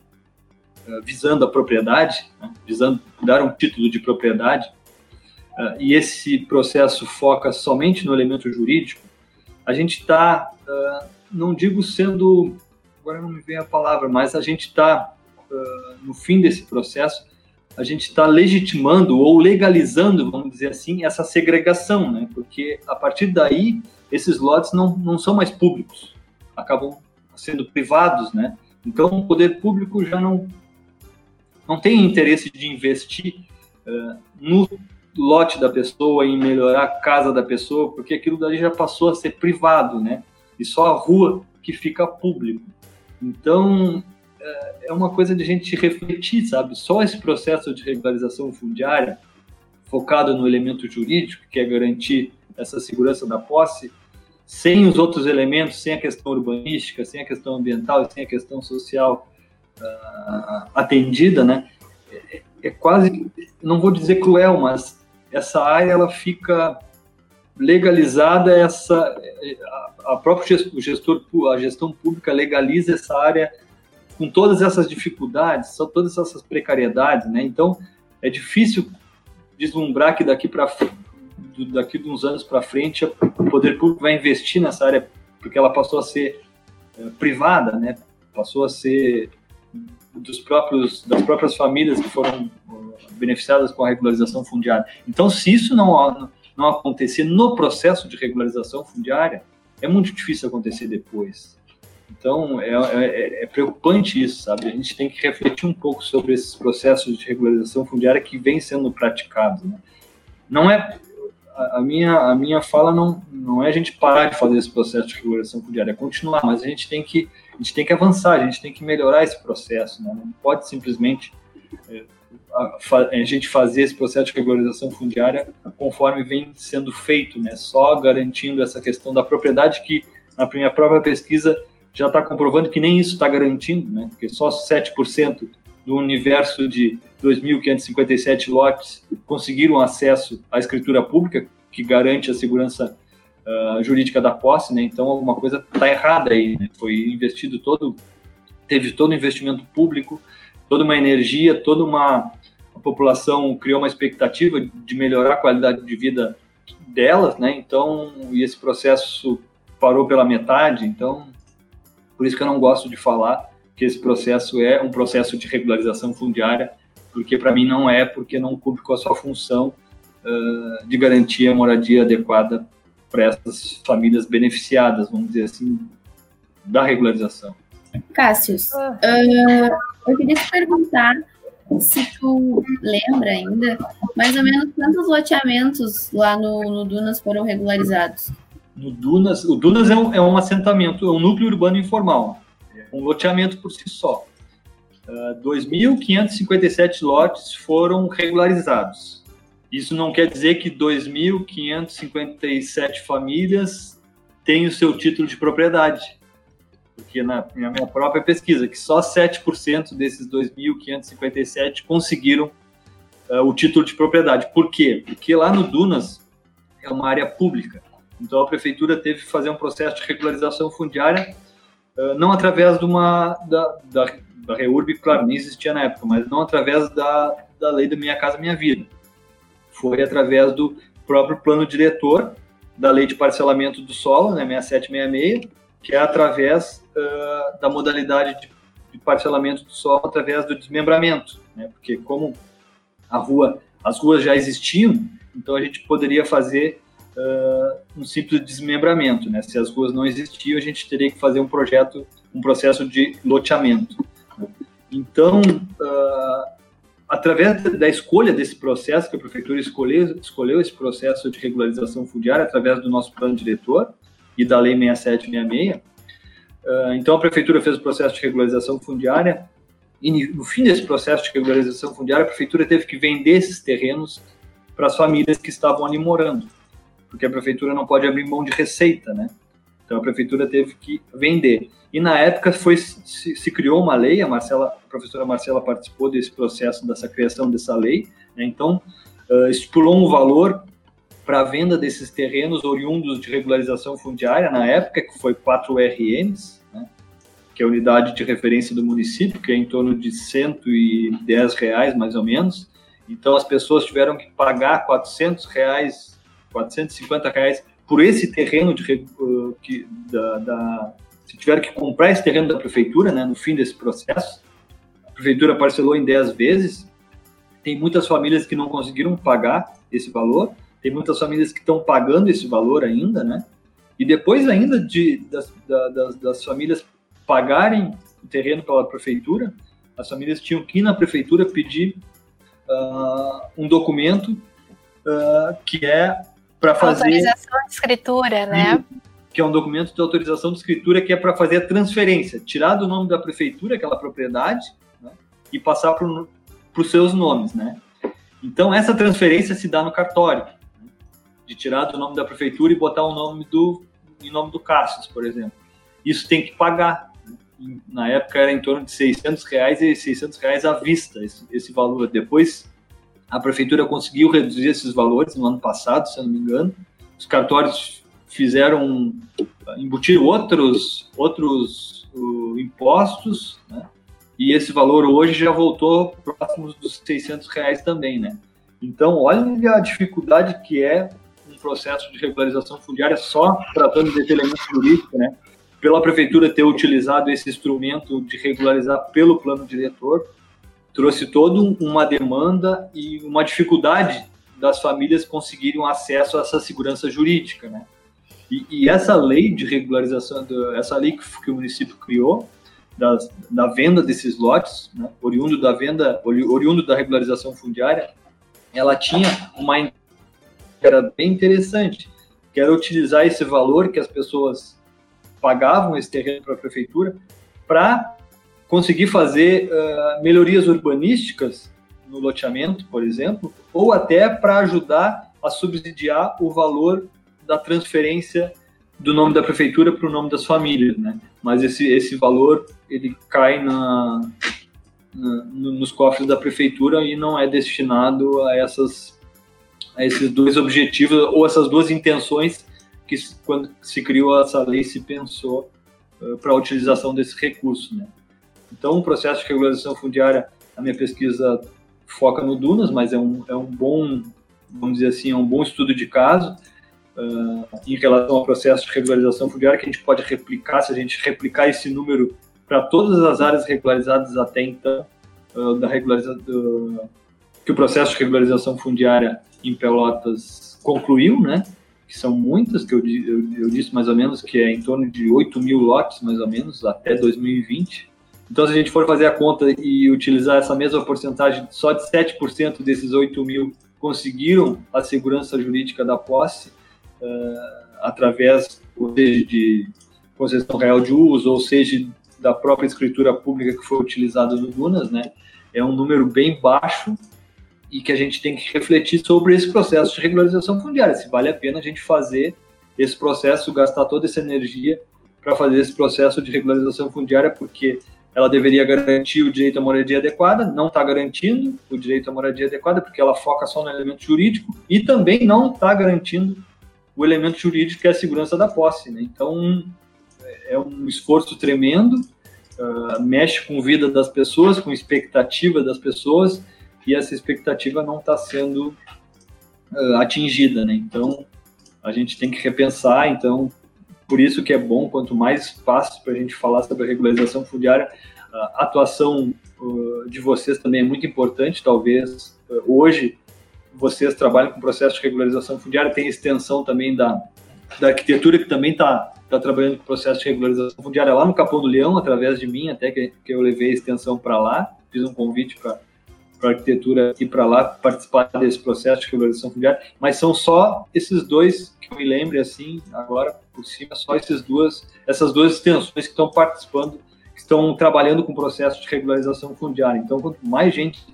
uh, visando a propriedade, né, visando dar um título de propriedade, uh, e esse processo foca somente no elemento jurídico, a gente está, uh, eh, não digo sendo, agora não me vem a palavra, mas a gente está, no fim desse processo, a gente está legitimando ou legalizando, vamos dizer assim, essa segregação, né? Porque a partir daí esses lotes não, não são mais públicos, acabam sendo privados, né? Então o poder público já não não tem interesse de investir uh, no lote da pessoa, em melhorar a casa da pessoa, porque aquilo daí já passou a ser privado, né? E só a rua que fica público. Então é uma coisa de a gente refletir, sabe? Só esse processo de regularização fundiária, focado no elemento jurídico, que é garantir essa segurança da posse, sem os outros elementos, sem a questão urbanística, sem a questão ambiental, sem a questão social uh, atendida, né? É, é, quase, não vou dizer cruel, mas essa área ela fica legalizada, essa a, a própria gestor, a gestão pública legaliza essa área com todas essas dificuldades, são todas essas precariedades, né? Então é difícil deslumbrar que daqui para daqui de uns anos para frente, o poder público vai investir nessa área, porque ela passou a ser é, privada, né? Passou a ser dos próprios das próprias famílias que foram beneficiadas com a regularização fundiária. Então, se isso não não acontecer no processo de regularização fundiária, é muito difícil acontecer depois. Então, é, é, é, preocupante isso, sabe? A gente tem que refletir um pouco sobre esses processos de regularização fundiária que vêm sendo praticados. Né? Não é a, minha, a minha fala não, não é a gente parar de fazer esse processo de regulação fundiária, é continuar, mas a gente tem que, a gente tem que avançar, a gente tem que melhorar esse processo, né? não pode simplesmente é, a, gente fazer esse processo de regularização fundiária conforme vem sendo feito, né? só garantindo essa questão da propriedade que na minha própria pesquisa já está comprovando que nem isso está garantindo, né? porque só 7% do universo de 2.557 lotes conseguiram acesso à escritura pública, que garante a segurança uh, jurídica da posse, né? Então alguma coisa está errada aí. Né? Foi investido todo, teve todo o investimento público, toda uma energia, toda uma população criou uma expectativa de melhorar a qualidade de vida delas, né? Então, e esse processo parou pela metade. Então, por isso que eu não gosto de falar que esse processo é um processo de regularização fundiária, porque para mim não é, porque não cumpre com a sua função uh, de garantir a moradia adequada para essas famílias beneficiadas, vamos dizer assim, da regularização. Cássius, uh, eu queria te perguntar se tu lembra ainda, mais ou menos quantos loteamentos lá no, no Dunas foram regularizados? No Dunas, o Dunas é um, é um assentamento, é um núcleo urbano informal um loteamento por si só. Uh, ah, 2.557 lotes foram regularizados. Isso não quer dizer que 2.557 famílias têm o seu título de propriedade. Porque na, minha própria pesquisa, que só 7% desses 2.557 conseguiram uh, o título de propriedade. Por quê? Porque lá no Dunas é uma área pública. Então a prefeitura teve que fazer um processo de regularização fundiária ah, não através de uma da, da, da REURB, claro, nem existia na época, mas não através da, da lei da Minha Casa Minha Vida. Foi através do próprio plano diretor da lei de parcelamento do solo, né, 6766, que é através uh, da modalidade de, de, parcelamento do solo através do desmembramento, né, porque como a rua, as ruas já existiam, então a gente poderia fazer uh, um simples desmembramento. Né? Se as ruas não existiam, a gente teria que fazer um projeto, um processo de loteamento. Então, uh, através da escolha desse processo, que a prefeitura escolheu, escolheu esse processo de regularização fundiária através do nosso plano diretor e da lei 6766, uh, então a prefeitura fez o processo de regularização fundiária e no fim desse processo de regularização fundiária, a prefeitura teve que vender esses terrenos para as famílias que estavam ali morando porque a prefeitura não pode abrir mão de receita, né? Então a prefeitura teve que vender. E na época foi se, se criou uma lei, a Marcela, a professora Marcela participou desse processo dessa criação dessa lei, né? então uh, estipulou um valor para a venda desses terrenos oriundos de regularização fundiária na época que foi 4 RMs, né? que é a unidade de referência do município, que é em torno de 110 reais mais ou menos. Então as pessoas tiveram que pagar 400 reais 450 reais por esse terreno de, uh, que, da, da, se tiver que comprar esse terreno da prefeitura, né, no fim desse processo, a prefeitura parcelou em 10 vezes, tem muitas famílias que não conseguiram pagar esse valor, tem muitas famílias que estão pagando esse valor ainda, né, e depois ainda de, das, das, das famílias pagarem o terreno pela prefeitura, as famílias tinham que ir na prefeitura pedir uh, um documento uh, que é para fazer. Autorização de escritura, né? Que é um documento de autorização de escritura que é para fazer a transferência, tirar do nome da prefeitura aquela propriedade né, e passar para os seus nomes, né? Então, essa transferência se dá no cartório, né, de tirar do nome da prefeitura e botar o nome do, em nome do Cassius, por exemplo. Isso tem que pagar. Né? Na época era em torno de 600 reais e 600 reais à vista, esse, esse valor. Depois a prefeitura conseguiu reduzir esses valores no ano passado, se eu não me engano. Os cartórios fizeram embutir outros outros uh, impostos, né? E esse valor hoje já voltou próximo dos 600 reais também, né? Então, olha a dificuldade que é um processo de regularização fundiária só tratando desse elemento jurídico, né? Pela prefeitura ter utilizado esse instrumento de regularizar pelo plano diretor, trouxe toda uma demanda e uma dificuldade das famílias conseguirem acesso a essa segurança jurídica, né? E, e essa lei de regularização, essa lei que, que o município criou, da venda desses lotes, né, oriundo da venda, oriundo da regularização fundiária, ela tinha uma era bem interessante, que era utilizar esse valor que as pessoas pagavam esse terreno para a prefeitura para conseguir fazer uh, melhorias urbanísticas no loteamento, por exemplo, ou até para ajudar a subsidiar o valor da transferência do nome da prefeitura para o nome das famílias, né? Mas esse, esse valor ele cai na, na, nos cofres da prefeitura e não é destinado a essas a esses dois objetivos ou essas duas intenções que quando se criou essa lei se pensou uh, para a utilização desse recurso, né? Então, o processo de regularização fundiária, a minha pesquisa foca no Dunas, mas é um, é um bom, vamos dizer assim, é um bom estudo de caso uh, em relação ao processo de regularização fundiária que a gente pode replicar, se a gente replicar esse número para todas as áreas regularizadas até então, uh, da regularização, que o processo de regularização fundiária em Pelotas concluiu, né? Que são muitas, que eu, eu, eu disse mais ou menos que é em torno de 8 mil lotes, mais ou menos, até 2020. Então, se a gente for fazer a conta e utilizar essa mesma porcentagem, só de 7% desses 8 mil conseguiram a segurança jurídica da posse uh, através seja, de concessão real de uso, ou seja, da própria escritura pública que foi utilizada no Dunas, né? É um número bem baixo e que a gente tem que refletir sobre esse processo de regularização fundiária, se vale a pena a gente fazer esse processo, gastar toda essa energia para fazer esse processo de regularização fundiária, porque ela deveria garantir o direito à moradia adequada, não está garantindo o direito à moradia adequada, porque ela foca só no elemento jurídico, e também não está garantindo o elemento jurídico que é a segurança da posse. Né? Então, é um esforço tremendo, uh, mexe com a vida das pessoas, com a expectativa das pessoas, e essa expectativa não está sendo uh, atingida. Né? Então, a gente tem que repensar, então, por isso que é bom, quanto mais espaço para a gente falar sobre a regularização fundiária, a atuação de vocês também é muito importante. Talvez hoje vocês trabalham com processo de regularização fundiária, tem extensão também da, da arquitetura, que também está tá trabalhando com processo de regularização fundiária lá no Capão do Leão, através de mim, até que, que eu levei a extensão para lá, fiz um convite para para arquitetura ir para lá participar desse processo de regularização fundiária, mas são só esses dois que eu me lembre assim agora por cima, só esses duas, essas duas extensões que estão participando, que estão trabalhando com o processo de regularização fundiária. Então, quanto mais gente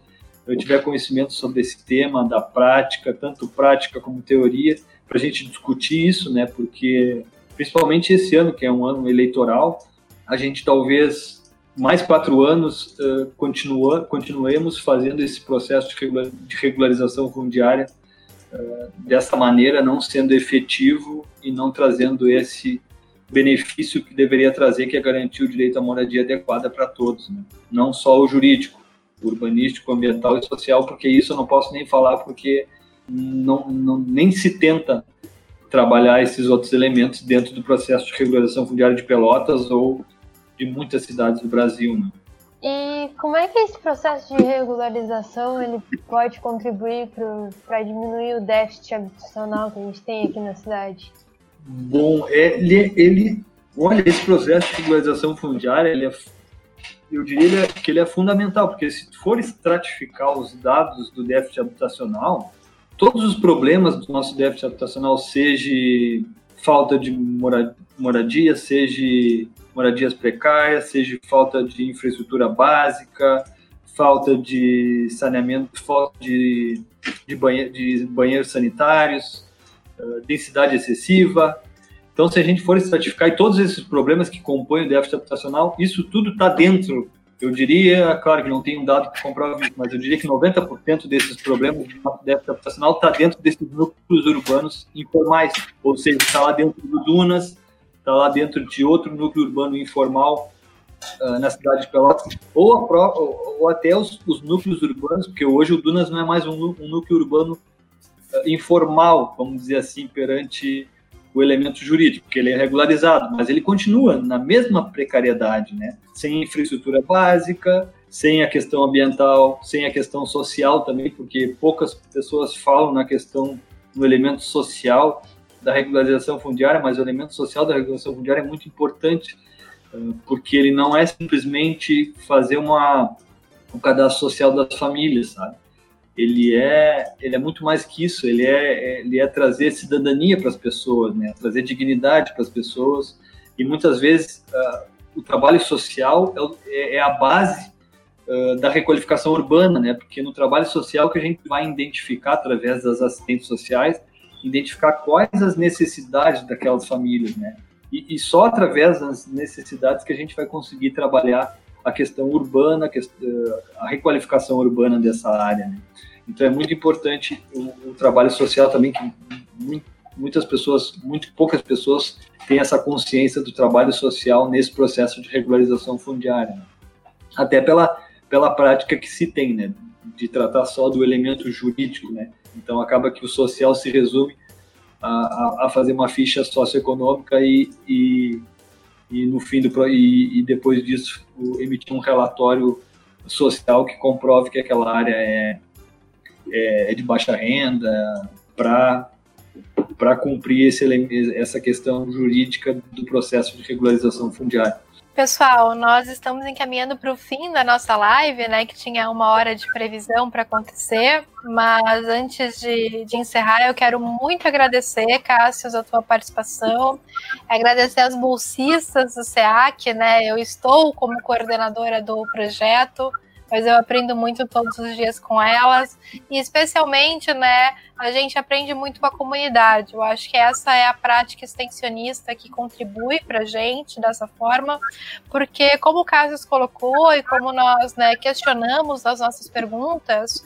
eu tiver conhecimento sobre esse tema da prática, tanto prática como teoria, para a gente discutir isso, né? Porque principalmente esse ano que é um ano eleitoral, a gente talvez mais quatro anos uh, continua, continuemos fazendo esse processo de regularização fundiária uh, dessa maneira, não sendo efetivo e não trazendo esse benefício que deveria trazer, que é garantir o direito à moradia adequada para todos, né? não só o jurídico, urbanístico, ambiental e social, porque isso eu não posso nem falar porque não, não nem se tenta trabalhar esses outros elementos dentro do processo de regularização fundiária de Pelotas ou de muitas cidades do Brasil. Né? E como é que esse processo de regularização ele pode contribuir para diminuir o déficit habitacional que a gente tem aqui na cidade? Bom, ele, ele olha, esse processo de regularização fundiária, ele é, eu diria que ele é fundamental, porque se for estratificar os dados do déficit habitacional, todos os problemas do nosso déficit habitacional, seja falta de moradia, seja moradias precárias, seja falta de infraestrutura básica, falta de saneamento, falta de, de, banhe de banheiros sanitários, uh, densidade excessiva. Então, se a gente for estratificar todos esses problemas que compõem o déficit habitacional, isso tudo está dentro. Eu diria, claro que não tem um dado que comprova isso, mas eu diria que 90% desses problemas do déficit habitacional está dentro desses núcleos urbanos informais, ou seja, está lá dentro do Dunas, está lá dentro de outro núcleo urbano informal uh, na cidade de Pelotas, ou, ou até os, os, núcleos urbanos, porque hoje o Dunas não é mais um, um núcleo urbano uh, informal, vamos dizer assim, perante o elemento jurídico, porque ele é regularizado, mas ele continua na mesma precariedade, né? Sem infraestrutura básica, sem a questão ambiental, sem a questão social também, porque poucas pessoas falam na questão no elemento social da regularização fundiária, mas o elemento social da regularização fundiária é muito importante, eh, porque ele não é simplesmente fazer uma, um cadastro social das famílias, sabe? ele é, ele é muito mais que isso, ele é, ele é trazer cidadania para as pessoas, né? trazer dignidade para as pessoas, e muitas vezes uh, o trabalho social é, é a base uh, da requalificação urbana, né? porque no trabalho social que a gente vai identificar através das assistentes sociais, identificar quais as necessidades daquelas famílias, né? E, e só através das necessidades que a gente vai conseguir trabalhar a questão urbana, a requalificação urbana dessa área. Né? Então é muito importante o, o, trabalho social também, que muitas pessoas, muito poucas pessoas têm essa consciência do trabalho social nesse processo de regularização fundiária. Né? Até pela, pela prática que se tem, né? de tratar só do elemento jurídico. Né? Então acaba que o social se resume a, a fazer uma ficha socioeconômica e, e e no fim do e, e depois disso emitir um relatório social que comprove que aquela área é, é, é de baixa renda para para cumprir esse, essa questão jurídica do processo de regularização fundiária. Pessoal, nós estamos encaminhando para o fim da nossa live, né? Que tinha uma hora de previsão para acontecer. Mas antes de, de, encerrar, eu quero muito agradecer, Cássio, a tua participação. Agradecer as bolsistas do SEAC, né? Eu estou como coordenadora do projeto mas eu aprendo muito todos os dias com elas e especialmente, né, a gente aprende muito com a comunidade. Eu acho que essa é a prática extensionista que contribui para a gente dessa forma, porque como o Cassius colocou e como nós, né, questionamos as nossas perguntas,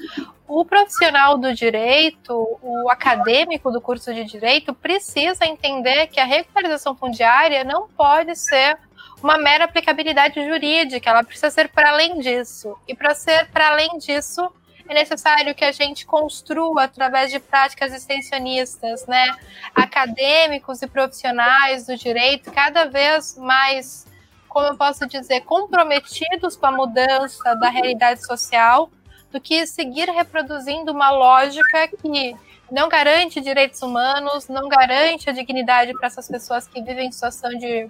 o profissional do direito, o acadêmico do curso de direito precisa entender que a regularização fundiária não pode ser uma mera aplicabilidade jurídica, ela precisa ser para além disso. E para ser para além disso, é necessário que a gente construa através de práticas extensionistas, né, acadêmicos e profissionais do direito cada vez mais, como eu posso dizer, comprometidos com a mudança da realidade social, do que seguir reproduzindo uma lógica que não garante direitos humanos, não garante a dignidade para essas pessoas que vivem em situação de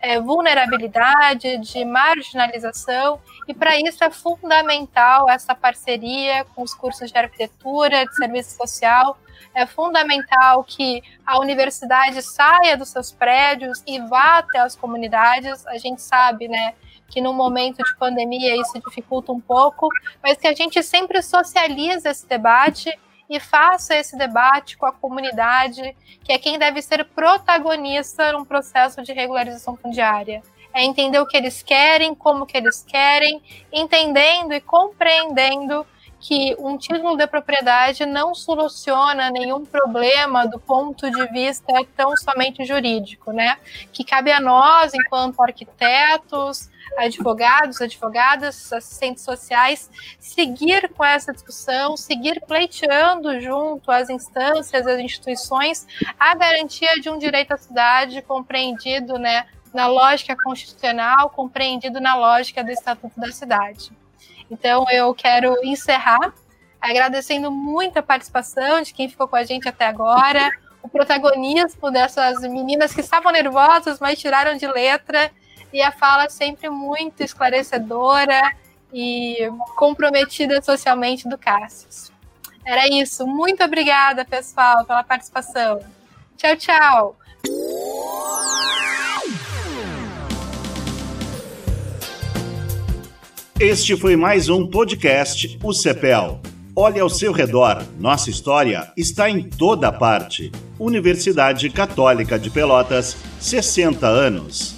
é, vulnerabilidade, de marginalização, e para isso é fundamental essa parceria com os cursos de arquitetura, de serviço social. É fundamental que a universidade saia dos seus prédios e vá até as comunidades. A gente sabe, né, que no momento de pandemia isso dificulta um pouco, mas que a gente sempre socializa esse debate e faça esse debate com a comunidade, que é quem deve ser protagonista num processo de regularização fundiária. É entender o que eles querem, como que eles querem, entendendo e compreendendo que um título de propriedade não soluciona nenhum problema do ponto de vista tão somente jurídico, né? Que cabe a nós, enquanto arquitetos, advogados, advogadas, assistentes sociais, seguir com essa discussão, seguir pleiteando junto às instâncias, às instituições, a garantia de um direito à cidade compreendido né, na lógica constitucional, compreendido na lógica do Estatuto da Cidade. Então, eu quero encerrar agradecendo muito a participação de quem ficou com a gente até agora, o protagonismo dessas meninas que estavam nervosas, mas tiraram de letra e a fala sempre muito esclarecedora e comprometida socialmente do Cassius. Era isso. Muito obrigada, pessoal, pela participação. Tchau, tchau. Este foi mais um podcast O CEPEL. Olhe ao seu redor, nossa história está em toda parte. Universidade Católica de Pelotas, 60 anos.